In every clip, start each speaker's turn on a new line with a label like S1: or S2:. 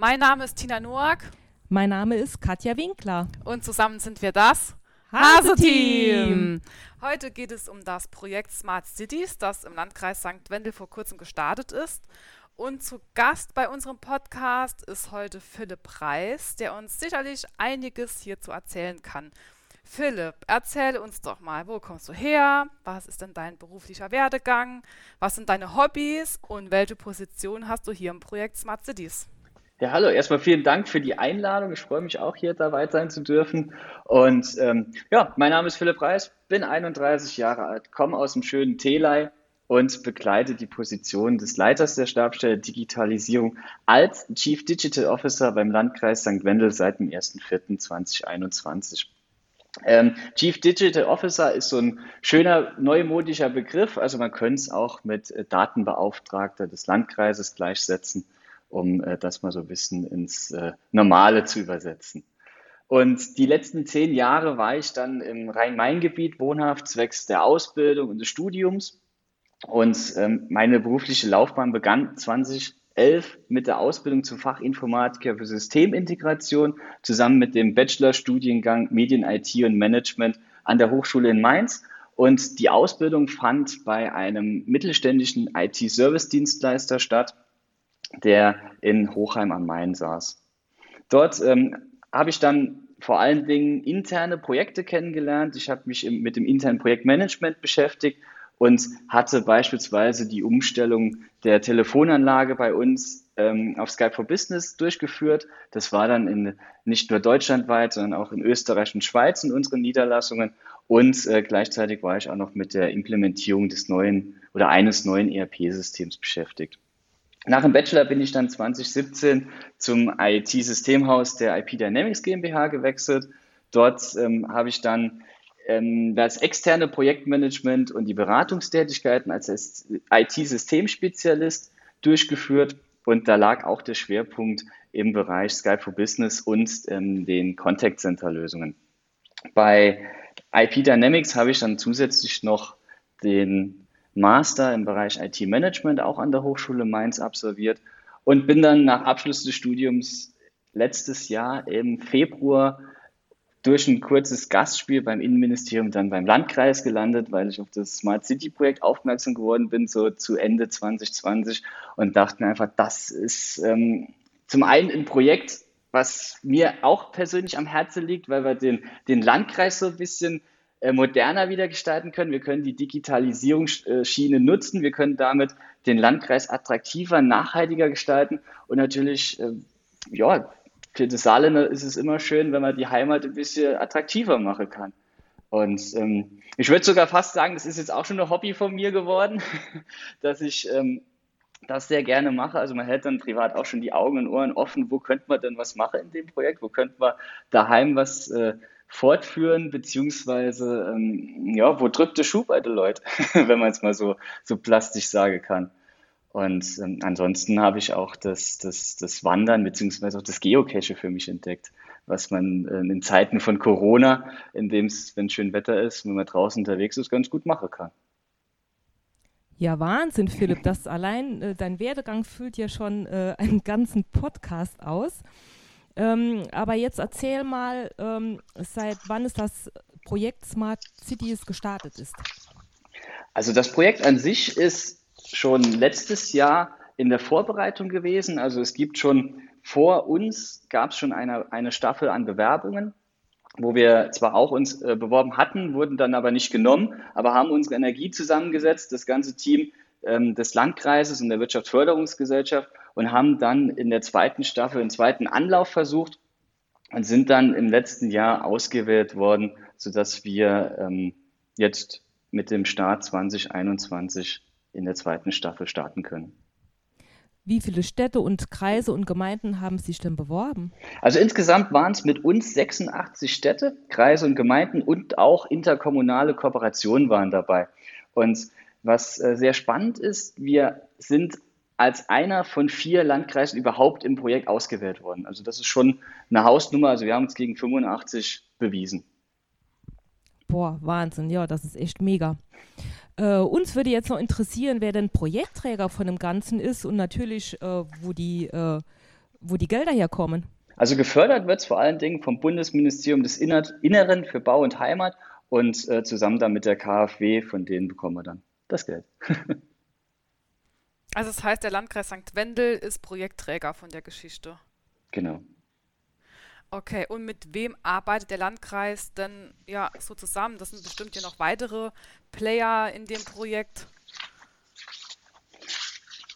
S1: Mein Name ist Tina Noack.
S2: Mein Name ist Katja Winkler.
S1: Und zusammen sind wir das
S2: Hase-Team.
S1: Heute geht es um das Projekt Smart Cities, das im Landkreis St. Wendel vor kurzem gestartet ist. Und zu Gast bei unserem Podcast ist heute Philipp Reis, der uns sicherlich einiges hierzu erzählen kann. Philipp, erzähle uns doch mal, wo kommst du her? Was ist denn dein beruflicher Werdegang? Was sind deine Hobbys und welche Position hast du hier im Projekt Smart Cities?
S3: Ja, hallo, erstmal vielen Dank für die Einladung. Ich freue mich auch hier dabei sein zu dürfen. Und ähm, ja, mein Name ist Philipp Reis, bin 31 Jahre alt, komme aus dem schönen Telei und begleite die Position des Leiters der Stabstelle Digitalisierung als Chief Digital Officer beim Landkreis St. Wendel seit dem 1.4.2021. Ähm, Chief Digital Officer ist so ein schöner neumodischer Begriff. Also man könnte es auch mit äh, Datenbeauftragter des Landkreises gleichsetzen, um äh, das mal so ein bisschen ins äh, Normale zu übersetzen. Und die letzten zehn Jahre war ich dann im Rhein-Main-Gebiet wohnhaft, zwecks der Ausbildung und des Studiums. Und ähm, meine berufliche Laufbahn begann 20 2011 mit der Ausbildung zum Fachinformatiker für Systemintegration zusammen mit dem Bachelorstudiengang Medien, IT und Management an der Hochschule in Mainz. Und die Ausbildung fand bei einem mittelständischen IT-Service-Dienstleister statt, der in Hochheim am Main saß. Dort ähm, habe ich dann vor allen Dingen interne Projekte kennengelernt. Ich habe mich im, mit dem internen Projektmanagement beschäftigt und hatte beispielsweise die Umstellung der Telefonanlage bei uns ähm, auf Skype for Business durchgeführt. Das war dann in, nicht nur deutschlandweit, sondern auch in Österreich und Schweiz in unseren Niederlassungen. Und äh, gleichzeitig war ich auch noch mit der Implementierung des neuen oder eines neuen ERP-Systems beschäftigt. Nach dem Bachelor bin ich dann 2017 zum IT-Systemhaus der IP Dynamics GmbH gewechselt. Dort ähm, habe ich dann ähm, das externe Projektmanagement und die Beratungstätigkeiten als IT-Systemspezialist durchgeführt. Und da lag auch der Schwerpunkt im Bereich Skype for Business und ähm, den Contact Center Lösungen. Bei IP Dynamics habe ich dann zusätzlich noch den Master im Bereich IT Management auch an der Hochschule Mainz absolviert und bin dann nach Abschluss des Studiums letztes Jahr im Februar durch ein kurzes Gastspiel beim Innenministerium dann beim Landkreis gelandet, weil ich auf das Smart City Projekt aufmerksam geworden bin, so zu Ende 2020 und dachte mir einfach, das ist ähm, zum einen ein Projekt, was mir auch persönlich am Herzen liegt, weil wir den, den Landkreis so ein bisschen moderner wieder gestalten können. Wir können die Digitalisierungsschiene nutzen. Wir können damit den Landkreis attraktiver, nachhaltiger gestalten und natürlich, äh, ja, für die Saarländer ist es immer schön, wenn man die Heimat ein bisschen attraktiver machen kann. Und ähm, ich würde sogar fast sagen, das ist jetzt auch schon ein Hobby von mir geworden, dass ich ähm, das sehr gerne mache. Also man hält dann privat auch schon die Augen und Ohren offen, wo könnte man denn was machen in dem Projekt, wo könnte man daheim was äh, fortführen, beziehungsweise ähm, ja, wo drückt der Schuh bei den Leuten, wenn man es mal so, so plastisch sagen kann. Und ähm, ansonsten habe ich auch das, das, das Wandern beziehungsweise auch das Geocache für mich entdeckt, was man äh, in Zeiten von Corona, in dem es, wenn schön Wetter ist, wenn man draußen unterwegs ist, ganz gut machen kann.
S2: Ja, Wahnsinn, Philipp. Das allein, äh, dein Werdegang füllt ja schon äh, einen ganzen Podcast aus. Ähm, aber jetzt erzähl mal, ähm, seit wann ist das Projekt Smart Cities gestartet ist?
S3: Also das Projekt an sich ist schon letztes Jahr in der Vorbereitung gewesen. Also es gibt schon vor uns, gab es schon eine, eine Staffel an Bewerbungen, wo wir zwar auch uns äh, beworben hatten, wurden dann aber nicht genommen, aber haben unsere Energie zusammengesetzt, das ganze Team ähm, des Landkreises und der Wirtschaftsförderungsgesellschaft und haben dann in der zweiten Staffel einen zweiten Anlauf versucht und sind dann im letzten Jahr ausgewählt worden, sodass wir ähm, jetzt mit dem Start 2021 in der zweiten Staffel starten können.
S2: Wie viele Städte und Kreise und Gemeinden haben sich denn beworben?
S3: Also insgesamt waren es mit uns 86 Städte, Kreise und Gemeinden und auch interkommunale Kooperationen waren dabei. Und was äh, sehr spannend ist, wir sind als einer von vier Landkreisen überhaupt im Projekt ausgewählt worden. Also das ist schon eine Hausnummer. Also wir haben uns gegen 85 bewiesen.
S2: Boah, Wahnsinn. Ja, das ist echt mega. Äh, uns würde jetzt noch interessieren, wer denn Projektträger von dem Ganzen ist und natürlich, äh, wo die, äh, wo die Gelder herkommen.
S3: Also gefördert wird es vor allen Dingen vom Bundesministerium des Inneren für Bau und Heimat und äh, zusammen dann mit der KfW, von denen bekommen wir dann das Geld.
S1: also das heißt, der Landkreis St. Wendel ist Projektträger von der Geschichte.
S3: Genau.
S1: Okay, und mit wem arbeitet der Landkreis denn ja so zusammen? Das sind bestimmt ja noch weitere Player in dem Projekt.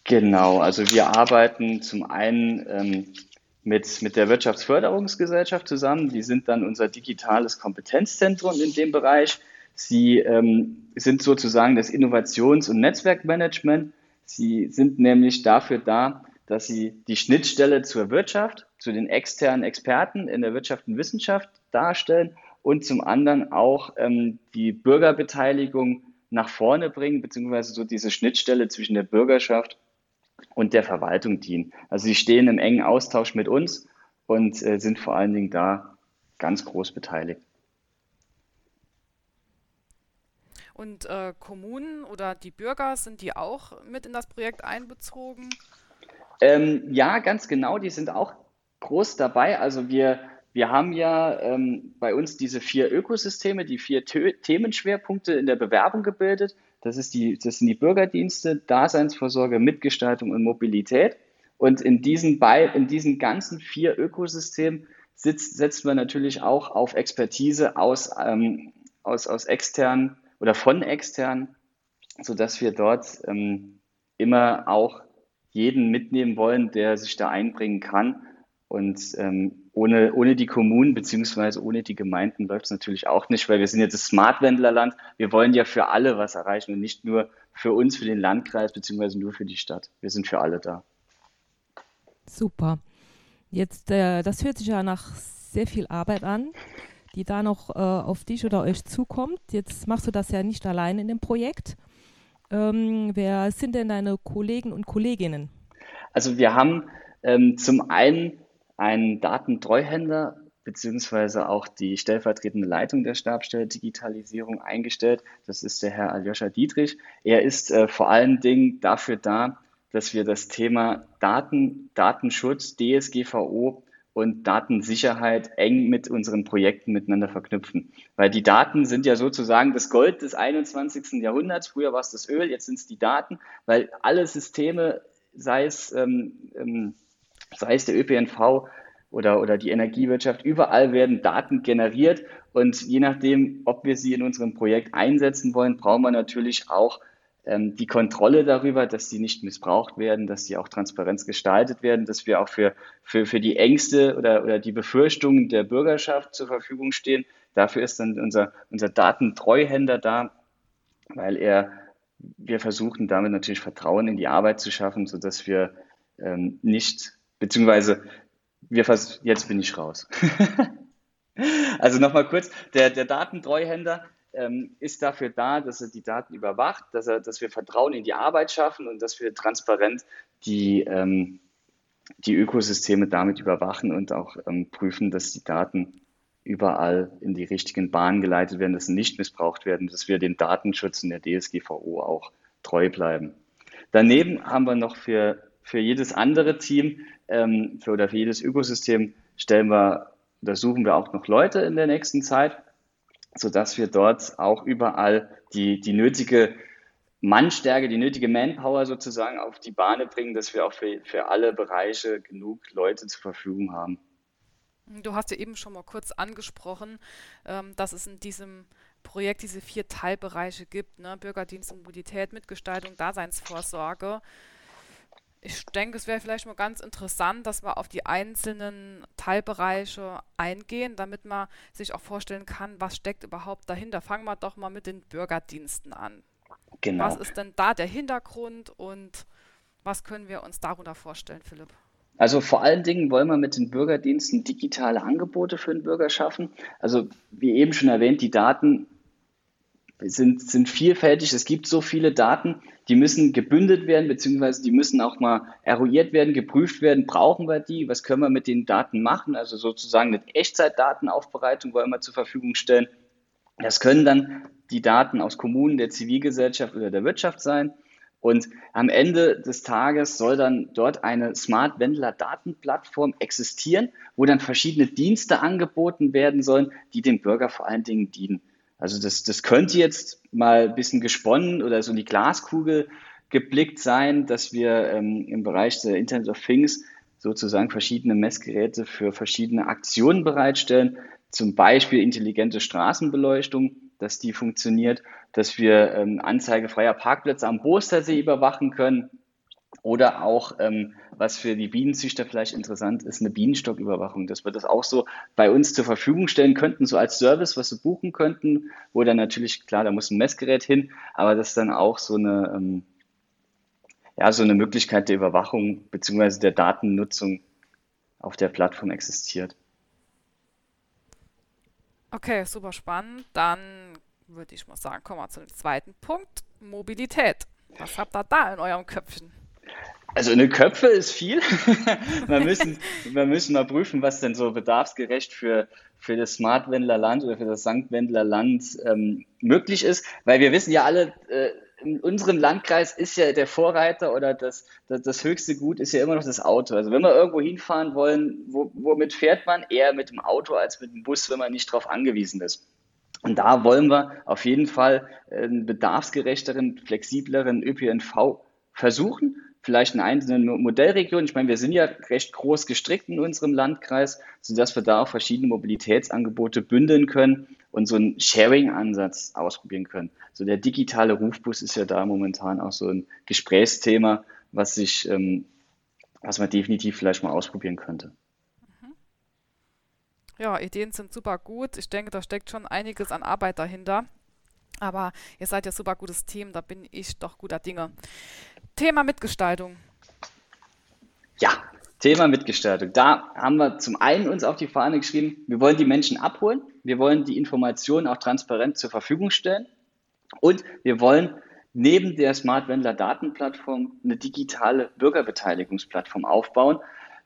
S3: Genau, also wir arbeiten zum einen ähm, mit, mit der Wirtschaftsförderungsgesellschaft zusammen. Die sind dann unser digitales Kompetenzzentrum in dem Bereich. Sie ähm, sind sozusagen das Innovations- und Netzwerkmanagement. Sie sind nämlich dafür da, dass sie die Schnittstelle zur Wirtschaft, zu den externen Experten in der Wirtschaft und Wissenschaft darstellen und zum anderen auch ähm, die Bürgerbeteiligung nach vorne bringen, beziehungsweise so diese Schnittstelle zwischen der Bürgerschaft und der Verwaltung dienen. Also sie stehen im engen Austausch mit uns und äh, sind vor allen Dingen da ganz groß beteiligt.
S1: Und äh, Kommunen oder die Bürger, sind die auch mit in das Projekt einbezogen?
S3: Ähm, ja, ganz genau, die sind auch groß dabei. Also wir, wir haben ja ähm, bei uns diese vier Ökosysteme, die vier Themenschwerpunkte in der Bewerbung gebildet. Das, ist die, das sind die Bürgerdienste, Daseinsvorsorge, Mitgestaltung und Mobilität. Und in diesen, in diesen ganzen vier Ökosystemen sitzt, setzt man natürlich auch auf Expertise aus, ähm, aus, aus externen oder von externen, sodass wir dort ähm, immer auch jeden mitnehmen wollen, der sich da einbringen kann. Und ähm, ohne, ohne die Kommunen beziehungsweise ohne die Gemeinden läuft es natürlich auch nicht, weil wir sind jetzt das Smart-Wendlerland. Wir wollen ja für alle was erreichen und nicht nur für uns, für den Landkreis beziehungsweise nur für die Stadt. Wir sind für alle da.
S2: Super. Jetzt, äh, das hört sich ja nach sehr viel Arbeit an, die da noch äh, auf dich oder euch zukommt. Jetzt machst du das ja nicht allein in dem Projekt. Ähm, wer sind denn deine Kollegen und Kolleginnen?
S3: Also wir haben ähm, zum einen einen Datentreuhänder beziehungsweise auch die stellvertretende Leitung der Stabstelle Digitalisierung eingestellt. Das ist der Herr Aljoscha Dietrich. Er ist äh, vor allen Dingen dafür da, dass wir das Thema Daten, Datenschutz, DSGVO und Datensicherheit eng mit unseren Projekten miteinander verknüpfen. Weil die Daten sind ja sozusagen das Gold des 21. Jahrhunderts. Früher war es das Öl, jetzt sind es die Daten, weil alle Systeme, sei es ähm, ähm, sei es der ÖPNV oder, oder die Energiewirtschaft, überall werden Daten generiert und je nachdem, ob wir sie in unserem Projekt einsetzen wollen, brauchen wir natürlich auch ähm, die Kontrolle darüber, dass sie nicht missbraucht werden, dass sie auch transparent gestaltet werden, dass wir auch für, für, für die Ängste oder, oder die Befürchtungen der Bürgerschaft zur Verfügung stehen. Dafür ist dann unser, unser Datentreuhänder da, weil er, wir versuchen damit natürlich Vertrauen in die Arbeit zu schaffen, sodass wir ähm, nicht Beziehungsweise, wir jetzt bin ich raus. also nochmal kurz, der, der Datentreuhänder ähm, ist dafür da, dass er die Daten überwacht, dass, er, dass wir Vertrauen in die Arbeit schaffen und dass wir transparent die, ähm, die Ökosysteme damit überwachen und auch ähm, prüfen, dass die Daten überall in die richtigen Bahnen geleitet werden, dass sie nicht missbraucht werden, dass wir dem Datenschutz in der DSGVO auch treu bleiben. Daneben haben wir noch für, für jedes andere Team ähm, für, oder für jedes Ökosystem stellen wir oder suchen wir auch noch Leute in der nächsten Zeit, sodass wir dort auch überall die, die nötige Mannstärke, die nötige Manpower sozusagen auf die Bahne bringen, dass wir auch für, für alle Bereiche genug Leute zur Verfügung haben.
S1: Du hast ja eben schon mal kurz angesprochen, ähm, dass es in diesem Projekt diese vier Teilbereiche gibt, ne? Bürgerdienst und Mobilität, Mitgestaltung, Daseinsvorsorge ich denke, es wäre vielleicht mal ganz interessant, dass wir auf die einzelnen Teilbereiche eingehen, damit man sich auch vorstellen kann, was steckt überhaupt dahinter. Fangen wir doch mal mit den Bürgerdiensten an. Genau. Was ist denn da der Hintergrund und was können wir uns darunter vorstellen, Philipp?
S3: Also vor allen Dingen wollen wir mit den Bürgerdiensten digitale Angebote für den Bürger schaffen. Also wie eben schon erwähnt, die Daten sind, sind vielfältig. Es gibt so viele Daten, die müssen gebündelt werden, beziehungsweise die müssen auch mal eruiert werden, geprüft werden. Brauchen wir die? Was können wir mit den Daten machen? Also sozusagen eine Echtzeitdatenaufbereitung wollen wir zur Verfügung stellen. Das können dann die Daten aus Kommunen, der Zivilgesellschaft oder der Wirtschaft sein. Und am Ende des Tages soll dann dort eine Smart Wendler Datenplattform existieren, wo dann verschiedene Dienste angeboten werden sollen, die dem Bürger vor allen Dingen dienen. Also das, das könnte jetzt mal ein bisschen gesponnen oder so in die Glaskugel geblickt sein, dass wir ähm, im Bereich der Internet of Things sozusagen verschiedene Messgeräte für verschiedene Aktionen bereitstellen, zum Beispiel intelligente Straßenbeleuchtung, dass die funktioniert, dass wir ähm, anzeigefreier Parkplätze am Bostersee überwachen können oder auch, ähm, was für die Bienenzüchter vielleicht interessant ist, eine Bienenstocküberwachung, dass wir das auch so bei uns zur Verfügung stellen könnten, so als Service, was sie buchen könnten, wo dann natürlich, klar, da muss ein Messgerät hin, aber das dann auch so eine, ähm, ja, so eine Möglichkeit der Überwachung bzw. der Datennutzung auf der Plattform existiert.
S1: Okay, super spannend. Dann würde ich mal sagen, kommen wir zum zweiten Punkt, Mobilität. Was habt ihr da in eurem Köpfchen?
S3: Also in den Köpfe ist viel. wir, müssen, wir müssen mal prüfen, was denn so bedarfsgerecht für, für das Smart-Wendler Land oder für das Sankt-Wendler Land ähm, möglich ist. Weil wir wissen ja alle, äh, in unserem Landkreis ist ja der Vorreiter oder das, das, das, höchste Gut ist ja immer noch das Auto. Also wenn wir irgendwo hinfahren wollen, wo, womit fährt man? Eher mit dem Auto als mit dem Bus, wenn man nicht darauf angewiesen ist. Und da wollen wir auf jeden Fall einen bedarfsgerechteren, flexibleren ÖPNV versuchen. Vielleicht in einzelnen Modellregionen. Ich meine, wir sind ja recht groß gestrickt in unserem Landkreis, sodass wir da auch verschiedene Mobilitätsangebote bündeln können und so einen Sharing-Ansatz ausprobieren können. So der digitale Rufbus ist ja da momentan auch so ein Gesprächsthema, was sich, ähm, was man definitiv vielleicht mal ausprobieren könnte.
S1: Ja, Ideen sind super gut. Ich denke, da steckt schon einiges an Arbeit dahinter. Aber ihr seid ja super gutes Team, da bin ich doch guter Dinge. Thema Mitgestaltung.
S3: Ja, Thema Mitgestaltung. Da haben wir zum einen uns auf die Fahne geschrieben, wir wollen die Menschen abholen, wir wollen die Informationen auch transparent zur Verfügung stellen und wir wollen neben der Smart Wendler Datenplattform eine digitale Bürgerbeteiligungsplattform aufbauen,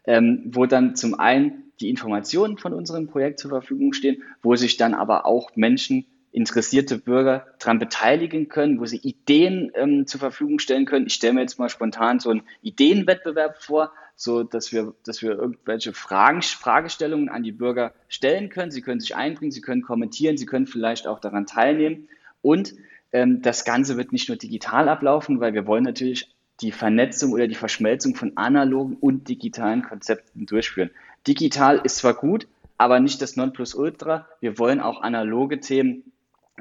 S3: ähm, wo dann zum einen die Informationen von unserem Projekt zur Verfügung stehen, wo sich dann aber auch Menschen, interessierte Bürger daran beteiligen können, wo sie Ideen ähm, zur Verfügung stellen können. Ich stelle mir jetzt mal spontan so einen Ideenwettbewerb vor, so dass wir, dass wir irgendwelche Fragen, Fragestellungen an die Bürger stellen können. Sie können sich einbringen, sie können kommentieren, sie können vielleicht auch daran teilnehmen. Und ähm, das Ganze wird nicht nur digital ablaufen, weil wir wollen natürlich die Vernetzung oder die Verschmelzung von analogen und digitalen Konzepten durchführen. Digital ist zwar gut, aber nicht das Nonplusultra. Wir wollen auch analoge Themen,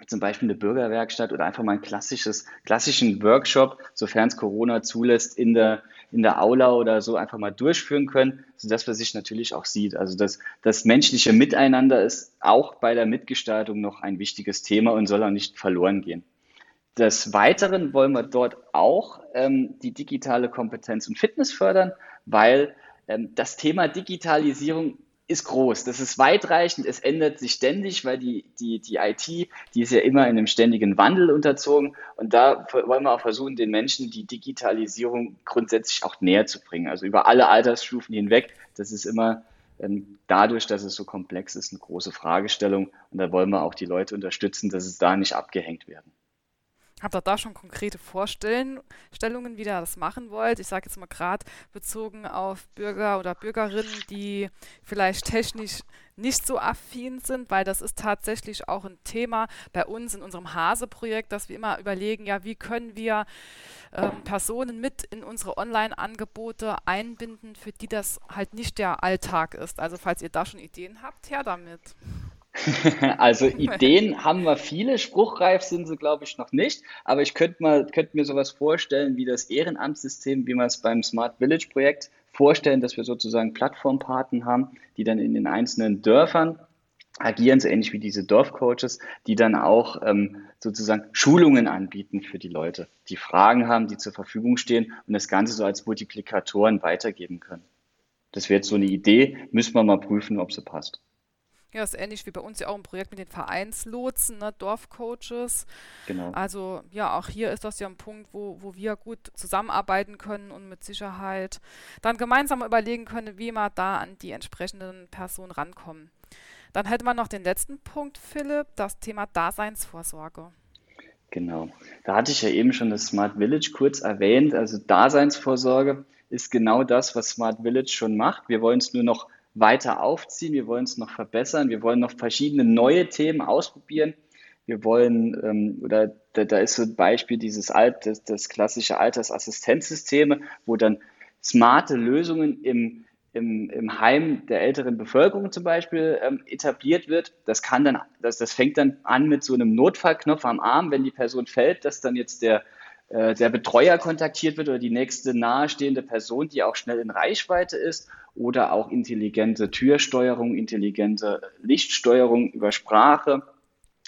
S3: zum Beispiel eine Bürgerwerkstatt oder einfach mal ein klassisches, klassischen Workshop, sofern es Corona zulässt, in der, in der Aula oder so einfach mal durchführen können, sodass man sich natürlich auch sieht. Also das, das menschliche Miteinander ist auch bei der Mitgestaltung noch ein wichtiges Thema und soll auch nicht verloren gehen. Des Weiteren wollen wir dort auch ähm, die digitale Kompetenz und Fitness fördern, weil ähm, das Thema Digitalisierung ist groß. Das ist weitreichend. Es ändert sich ständig, weil die, die, die IT, die ist ja immer in einem ständigen Wandel unterzogen. Und da wollen wir auch versuchen, den Menschen die Digitalisierung grundsätzlich auch näher zu bringen. Also über alle Altersstufen hinweg. Das ist immer ähm, dadurch, dass es so komplex ist, eine große Fragestellung. Und da wollen wir auch die Leute unterstützen, dass es da nicht abgehängt werden.
S1: Habt ihr da schon konkrete Vorstellungen, wie ihr das machen wollt? Ich sage jetzt mal gerade bezogen auf Bürger oder Bürgerinnen, die vielleicht technisch nicht so affin sind, weil das ist tatsächlich auch ein Thema bei uns in unserem Hase-Projekt, dass wir immer überlegen, ja, wie können wir ähm, Personen mit in unsere Online-Angebote einbinden, für die das halt nicht der Alltag ist. Also falls ihr da schon Ideen habt, her damit.
S3: Also Ideen haben wir viele, spruchreif sind sie, glaube ich, noch nicht. Aber ich könnte mal, könnte mir sowas vorstellen wie das Ehrenamtssystem, wie wir es beim Smart Village Projekt vorstellen, dass wir sozusagen Plattformpaten haben, die dann in den einzelnen Dörfern agieren, so ähnlich wie diese Dorfcoaches, die dann auch ähm, sozusagen Schulungen anbieten für die Leute, die Fragen haben, die zur Verfügung stehen und das Ganze so als Multiplikatoren weitergeben können. Das wäre jetzt so eine Idee, müssen wir mal prüfen, ob sie passt.
S1: Ja, ist ähnlich wie bei uns ja auch ein Projekt mit den Vereinslotsen, ne, Dorfcoaches. Genau. Also ja, auch hier ist das ja ein Punkt, wo, wo wir gut zusammenarbeiten können und mit Sicherheit dann gemeinsam überlegen können, wie wir da an die entsprechenden Personen rankommen. Dann hätten wir noch den letzten Punkt, Philipp, das Thema Daseinsvorsorge.
S3: Genau. Da hatte ich ja eben schon das Smart Village kurz erwähnt. Also Daseinsvorsorge ist genau das, was Smart Village schon macht. Wir wollen es nur noch weiter aufziehen, wir wollen es noch verbessern, wir wollen noch verschiedene neue Themen ausprobieren. Wir wollen, ähm, oder da, da, ist so ein Beispiel dieses Alt, das, das klassische Altersassistenzsysteme, wo dann smarte Lösungen im, im, im Heim der älteren Bevölkerung zum Beispiel ähm, etabliert wird. Das kann dann, das, das fängt dann an mit so einem Notfallknopf am Arm, wenn die Person fällt, dass dann jetzt der, äh, der Betreuer kontaktiert wird oder die nächste nahestehende Person, die auch schnell in Reichweite ist oder auch intelligente Türsteuerung, intelligente Lichtsteuerung über Sprache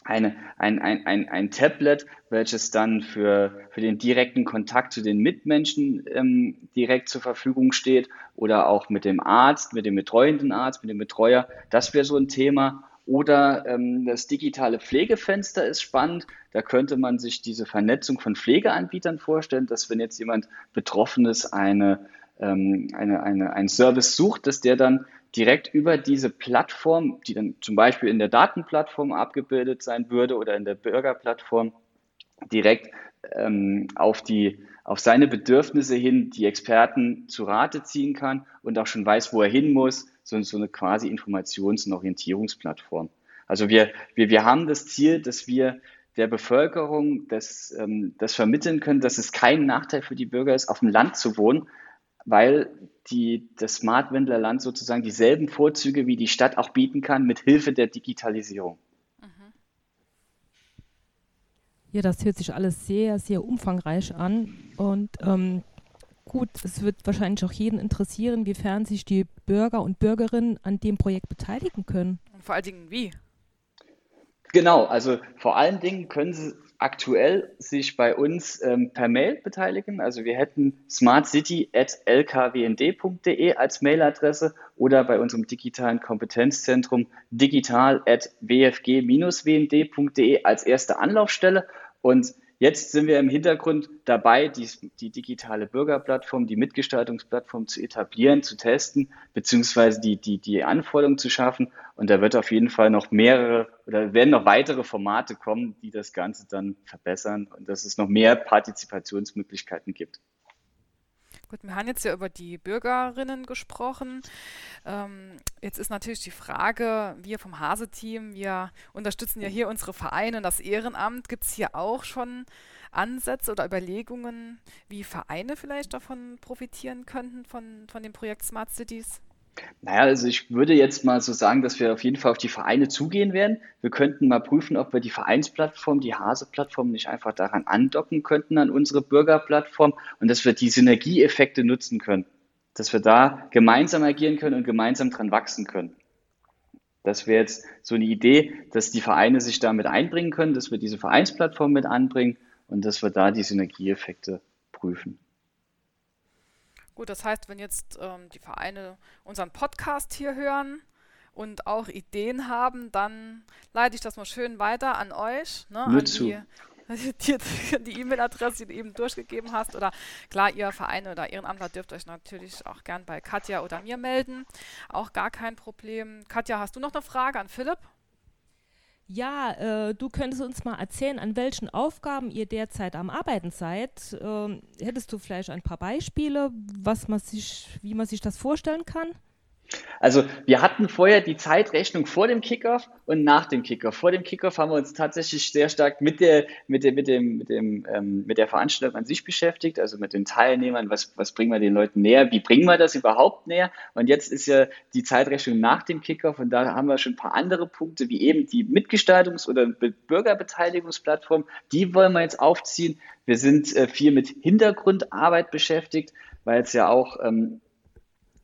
S3: eine, ein, ein, ein, ein Tablet, welches dann für, für den direkten Kontakt zu den Mitmenschen ähm, direkt zur Verfügung steht oder auch mit dem Arzt, mit dem betreuenden Arzt, mit dem Betreuer. Das wäre so ein Thema. Oder ähm, das digitale Pflegefenster ist spannend. Da könnte man sich diese Vernetzung von Pflegeanbietern vorstellen, dass wenn jetzt jemand Betroffenes eine, ähm, eine, eine, einen Service sucht, dass der dann direkt über diese Plattform, die dann zum Beispiel in der Datenplattform abgebildet sein würde oder in der Bürgerplattform, direkt ähm, auf, die, auf seine Bedürfnisse hin die Experten zu Rate ziehen kann und auch schon weiß, wo er hin muss, so, so eine quasi Informations- und Orientierungsplattform. Also wir, wir, wir haben das Ziel, dass wir der Bevölkerung das, ähm, das vermitteln können, dass es kein Nachteil für die Bürger ist, auf dem Land zu wohnen, weil die, das Smart Wendler sozusagen dieselben Vorzüge wie die Stadt auch bieten kann mit Hilfe der Digitalisierung. Mhm.
S2: Ja, das hört sich alles sehr, sehr umfangreich an und ähm, gut, es wird wahrscheinlich auch jeden interessieren, wiefern sich die Bürger und Bürgerinnen an dem Projekt beteiligen können.
S1: Und vor allen Dingen wie?
S3: Genau, also vor allen Dingen können Sie aktuell sich bei uns ähm, per Mail beteiligen. Also wir hätten smartcity.lkwnd.de als Mailadresse oder bei unserem digitalen Kompetenzzentrum digital.wfg-wnd.de als erste Anlaufstelle. Und Jetzt sind wir im Hintergrund dabei, die, die digitale Bürgerplattform, die Mitgestaltungsplattform zu etablieren, zu testen, beziehungsweise die, die, die Anforderungen zu schaffen. Und da wird auf jeden Fall noch mehrere oder werden noch weitere Formate kommen, die das Ganze dann verbessern und dass es noch mehr Partizipationsmöglichkeiten gibt.
S1: Gut, wir haben jetzt ja über die Bürgerinnen gesprochen. Ähm, jetzt ist natürlich die Frage, wir vom Hase-Team, wir unterstützen ja hier unsere Vereine und das Ehrenamt. Gibt es hier auch schon Ansätze oder Überlegungen, wie Vereine vielleicht davon profitieren könnten, von, von dem Projekt Smart Cities?
S3: Naja, also ich würde jetzt mal so sagen, dass wir auf jeden Fall auf die Vereine zugehen werden. Wir könnten mal prüfen, ob wir die Vereinsplattform, die Hase-Plattform nicht einfach daran andocken könnten an unsere Bürgerplattform und dass wir die Synergieeffekte nutzen können. Dass wir da gemeinsam agieren können und gemeinsam dran wachsen können. Das wäre jetzt so eine Idee, dass die Vereine sich damit einbringen können, dass wir diese Vereinsplattform mit anbringen und dass wir da die Synergieeffekte prüfen.
S1: Gut, das heißt, wenn jetzt ähm, die Vereine unseren Podcast hier hören und auch Ideen haben, dann leite ich das mal schön weiter an euch, ne, an die, die E-Mail-Adresse, die du eben durchgegeben hast. Oder klar, ihr Vereine oder Ehrenamtler dürft euch natürlich auch gern bei Katja oder mir melden. Auch gar kein Problem. Katja, hast du noch eine Frage an Philipp?
S2: Ja, äh, du könntest uns mal erzählen, an welchen Aufgaben ihr derzeit am Arbeiten seid. Ähm, hättest du vielleicht ein paar Beispiele, was man sich, wie man sich das vorstellen kann?
S3: Also wir hatten vorher die Zeitrechnung vor dem Kickoff und nach dem Kickoff. Vor dem Kickoff haben wir uns tatsächlich sehr stark mit der, mit der, mit dem, mit dem, ähm, mit der Veranstaltung an sich beschäftigt, also mit den Teilnehmern, was, was bringen wir den Leuten näher, wie bringen wir das überhaupt näher? Und jetzt ist ja die Zeitrechnung nach dem Kickoff und da haben wir schon ein paar andere Punkte, wie eben die Mitgestaltungs- oder Bürgerbeteiligungsplattform, die wollen wir jetzt aufziehen. Wir sind äh, viel mit Hintergrundarbeit beschäftigt, weil es ja auch ähm,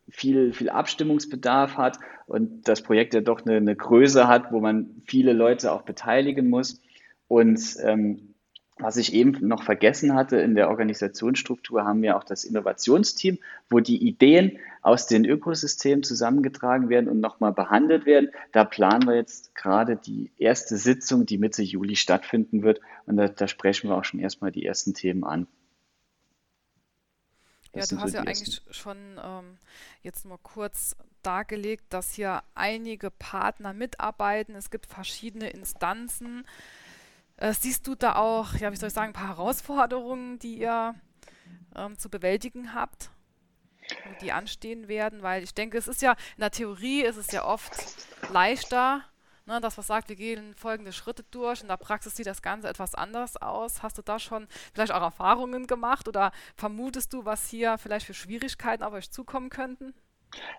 S3: viel, viel Abstimmungsbedarf hat und das Projekt ja doch eine, eine Größe hat, wo man viele Leute auch beteiligen muss. Und ähm, was ich eben noch vergessen hatte, in der Organisationsstruktur haben wir auch das Innovationsteam, wo die Ideen aus den Ökosystemen zusammengetragen werden und nochmal behandelt werden. Da planen wir jetzt gerade die erste Sitzung, die Mitte Juli stattfinden wird. Und da, da sprechen wir auch schon erstmal die ersten Themen an.
S1: Das ja, du hast ja eigentlich schon ähm, jetzt mal kurz dargelegt, dass hier einige Partner mitarbeiten. Es gibt verschiedene Instanzen. Äh, siehst du da auch, ja, wie soll ich sagen, ein paar Herausforderungen, die ihr ähm, zu bewältigen habt, die anstehen werden? Weil ich denke, es ist ja, in der Theorie ist es ja oft leichter, ne, dass man sagt, wir gehen folgende Schritte durch. In der Praxis sieht das Ganze etwas anders aus. Hast du da schon vielleicht auch Erfahrungen gemacht oder vermutest du, was hier vielleicht für Schwierigkeiten auf euch zukommen könnten?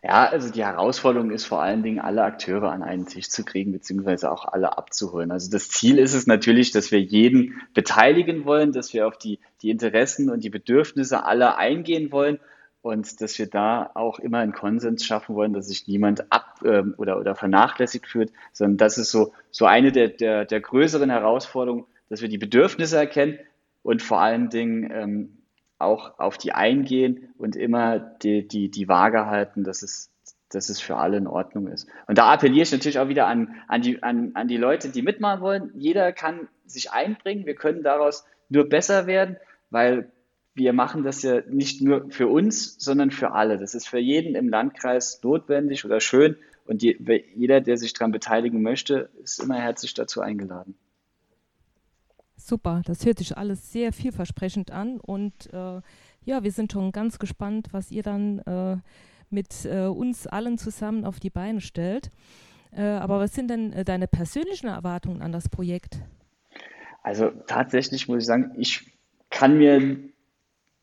S3: Ja, also die Herausforderung ist vor allen Dingen, alle Akteure an einen Tisch zu kriegen, beziehungsweise auch alle abzuholen. Also das Ziel ist es natürlich, dass wir jeden beteiligen wollen, dass wir auf die, die Interessen und die Bedürfnisse aller eingehen wollen und dass wir da auch immer einen Konsens schaffen wollen, dass sich niemand ab ähm, oder, oder vernachlässigt fühlt, sondern das ist so, so eine der, der, der größeren Herausforderungen, dass wir die Bedürfnisse erkennen und vor allen Dingen ähm, auch auf die eingehen und immer die, die, die Waage halten, dass es, dass es für alle in Ordnung ist. Und da appelliere ich natürlich auch wieder an, an, die, an, an die Leute, die mitmachen wollen. Jeder kann sich einbringen. Wir können daraus nur besser werden, weil wir machen das ja nicht nur für uns, sondern für alle. Das ist für jeden im Landkreis notwendig oder schön. Und je, jeder, der sich daran beteiligen möchte, ist immer herzlich dazu eingeladen.
S2: Super, das hört sich alles sehr vielversprechend an und äh, ja, wir sind schon ganz gespannt, was ihr dann äh, mit äh, uns allen zusammen auf die Beine stellt. Äh, aber was sind denn äh, deine persönlichen Erwartungen an das Projekt?
S3: Also tatsächlich muss ich sagen, ich kann mir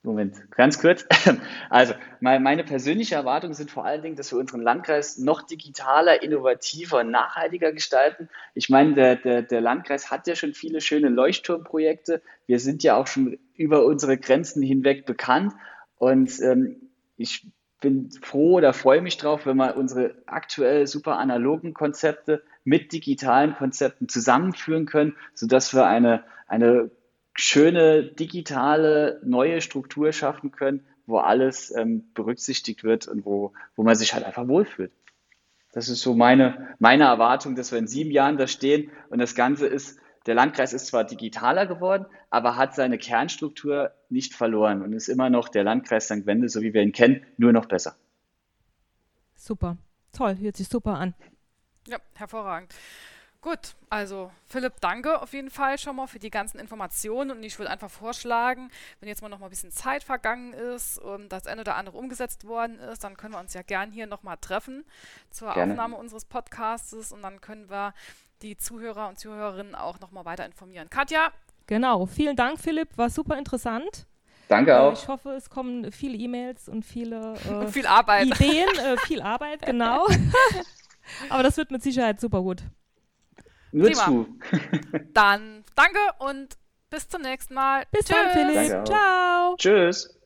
S3: Moment, ganz kurz. Also, meine persönliche Erwartungen sind vor allen Dingen, dass wir unseren Landkreis noch digitaler, innovativer nachhaltiger gestalten. Ich meine, der, der, der Landkreis hat ja schon viele schöne Leuchtturmprojekte. Wir sind ja auch schon über unsere Grenzen hinweg bekannt. Und ähm, ich bin froh oder freue mich drauf, wenn wir unsere aktuell super analogen Konzepte mit digitalen Konzepten zusammenführen können, sodass wir eine, eine schöne digitale neue Struktur schaffen können, wo alles ähm, berücksichtigt wird und wo, wo man sich halt einfach wohlfühlt. Das ist so meine, meine Erwartung, dass wir in sieben Jahren da stehen und das Ganze ist, der Landkreis ist zwar digitaler geworden, aber hat seine Kernstruktur nicht verloren und ist immer noch der Landkreis St. Wende, so wie wir ihn kennen, nur noch besser.
S2: Super, toll, hört sich super an.
S1: Ja, hervorragend. Gut, also Philipp, danke auf jeden Fall schon mal für die ganzen Informationen und ich würde einfach vorschlagen, wenn jetzt mal noch mal ein bisschen Zeit vergangen ist und das eine oder andere umgesetzt worden ist, dann können wir uns ja gern hier noch mal treffen zur Gerne. Aufnahme unseres Podcasts und dann können wir die Zuhörer und Zuhörerinnen auch noch mal weiter informieren. Katja?
S2: Genau, vielen Dank Philipp, war super interessant.
S3: Danke äh, auch.
S2: Ich hoffe, es kommen viele E-Mails und viele
S1: äh, viel Arbeit.
S2: Ideen, äh, viel Arbeit, genau. Aber das wird mit Sicherheit super gut.
S3: Nur Prima. zu.
S1: dann danke und bis zum nächsten Mal.
S2: Bis Tschüss. dann, Philipp. Ciao.
S3: Tschüss.